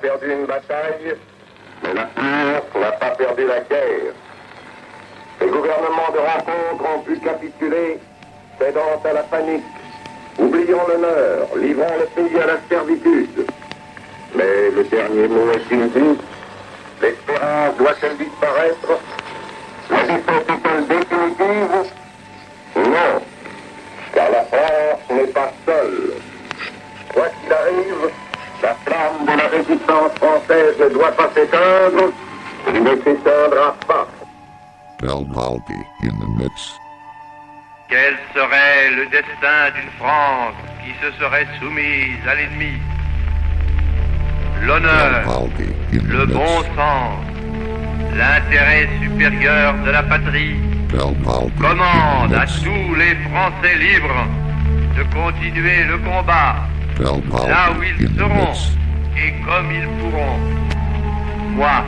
perdu une bataille, mais la France n'a pas perdu la guerre. Les gouvernements de rencontre ont pu capituler, cédant à la panique, oubliant l'honneur, livrant le pays à la servitude. Mais le dernier mot est dit. L'espérance doit-elle disparaître La défaite est-elle définitive? Non, car la France n'est pas seule. Quoi qu'il arrive, la flamme de la résistance française ne doit pas s'éteindre, il ne s'éteindra pas. in the midst. Quel serait le destin d'une France qui se serait soumise à l'ennemi? L'honneur, le bon sens, l'intérêt supérieur de la patrie commande à tous les Français libres de continuer le combat là où ils seront et comme ils pourront. Moi,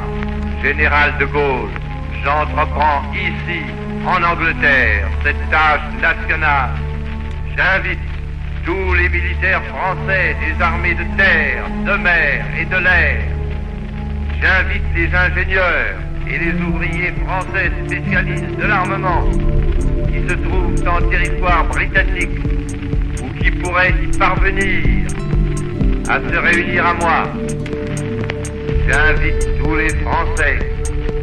général de Gaulle, j'entreprends ici, en Angleterre, cette tâche nationale. J'invite tous les militaires français des armées de terre, de mer et de l'air. J'invite les ingénieurs et les ouvriers français spécialistes de l'armement qui se trouvent en territoire britannique qui pourraient y parvenir à se réunir à moi. J'invite tous les Français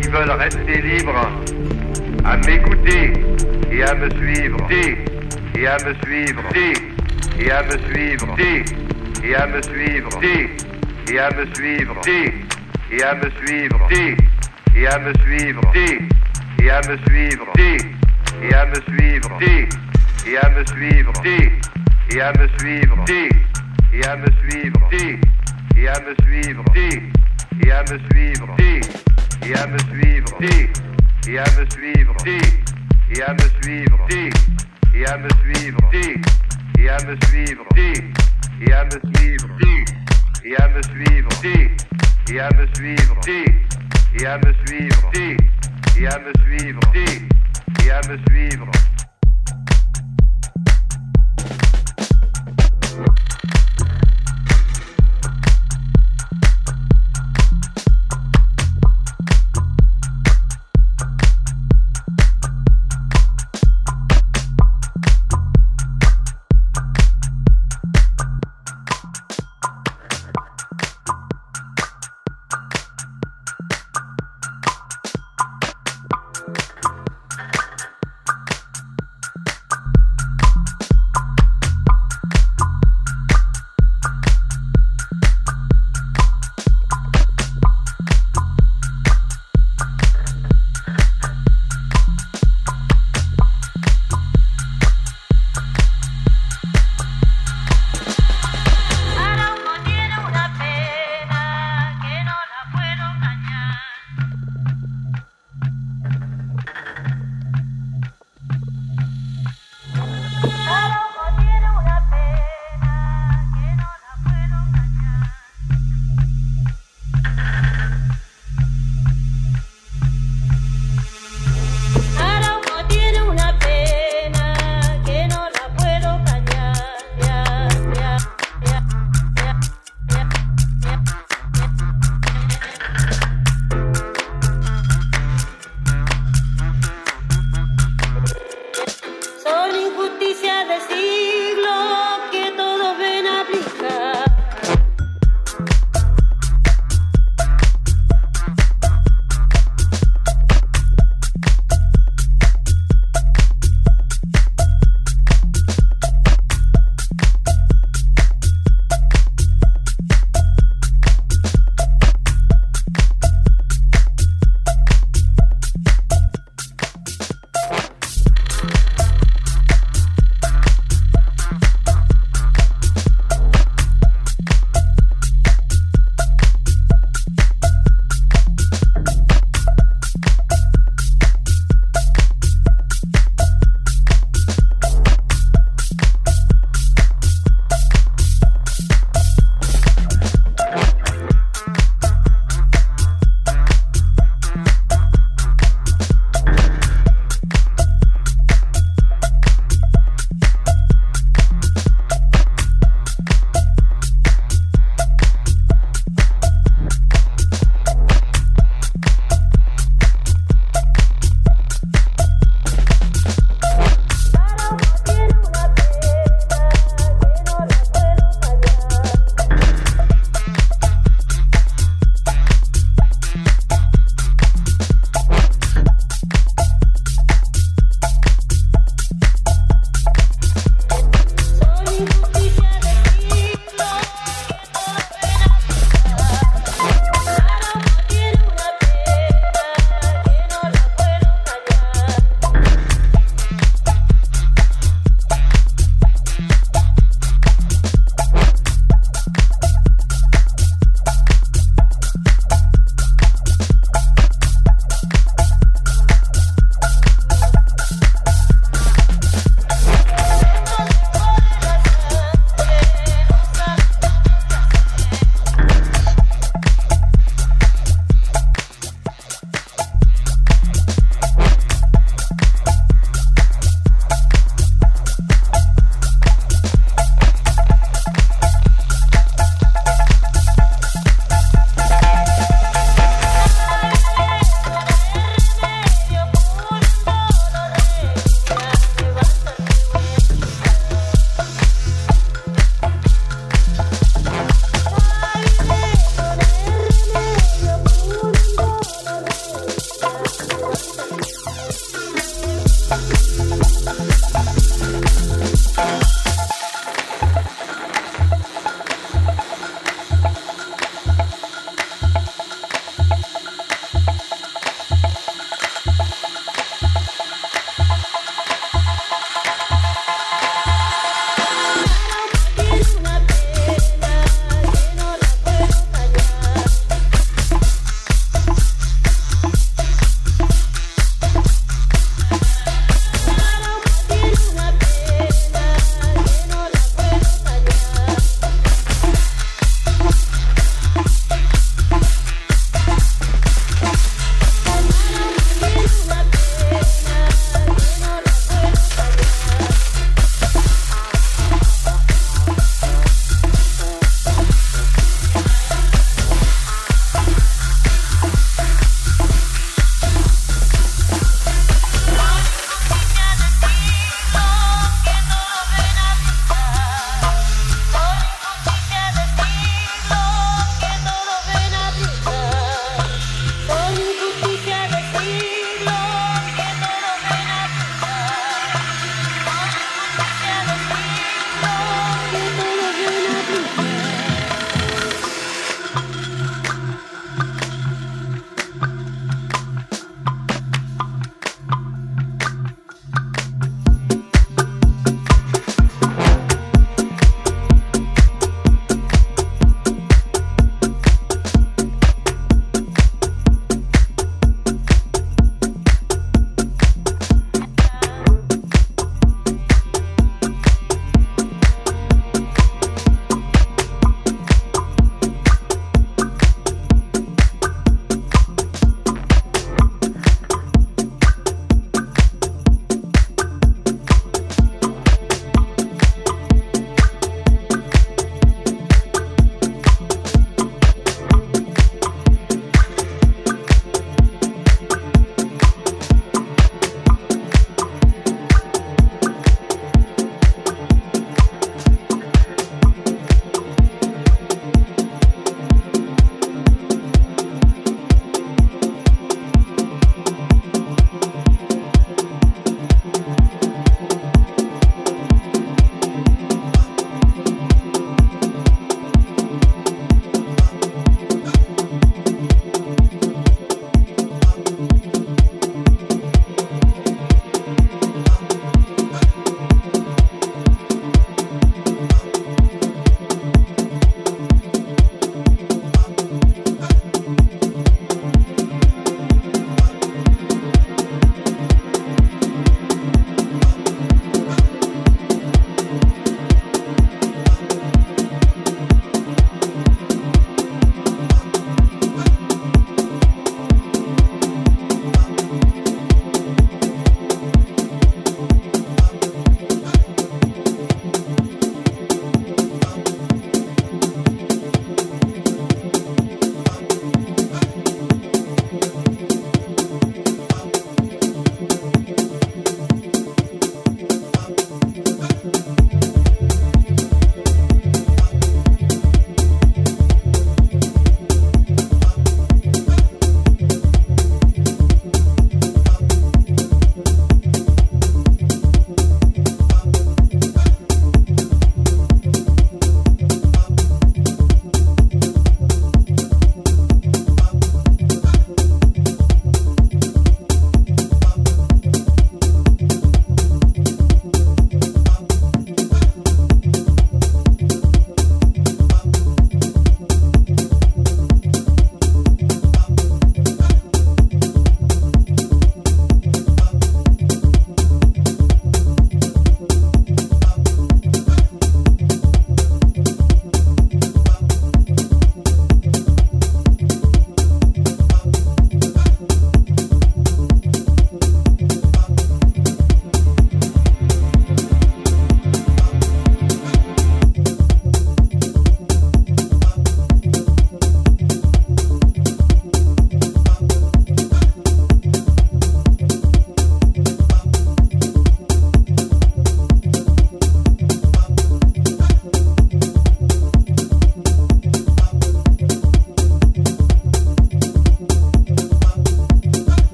qui veulent rester libres à m'écouter et à me suivre. Et à me suivre. Et à me suivre. Et à me suivre. Et à me suivre. Et à me suivre. Et à me suivre. Et à me suivre. Et à me suivre. Et à me suivre. Et à me suivre. Et à me suivre. Et à me suivre. Et à me suivre. Et à me suivre. Et à me suivre. Et à me suivre. Et à me suivre. Et à me suivre. Et à me suivre. Et à me suivre. Et à me suivre. Et à me suivre. Et à me suivre. Et à me suivre.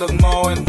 Look more important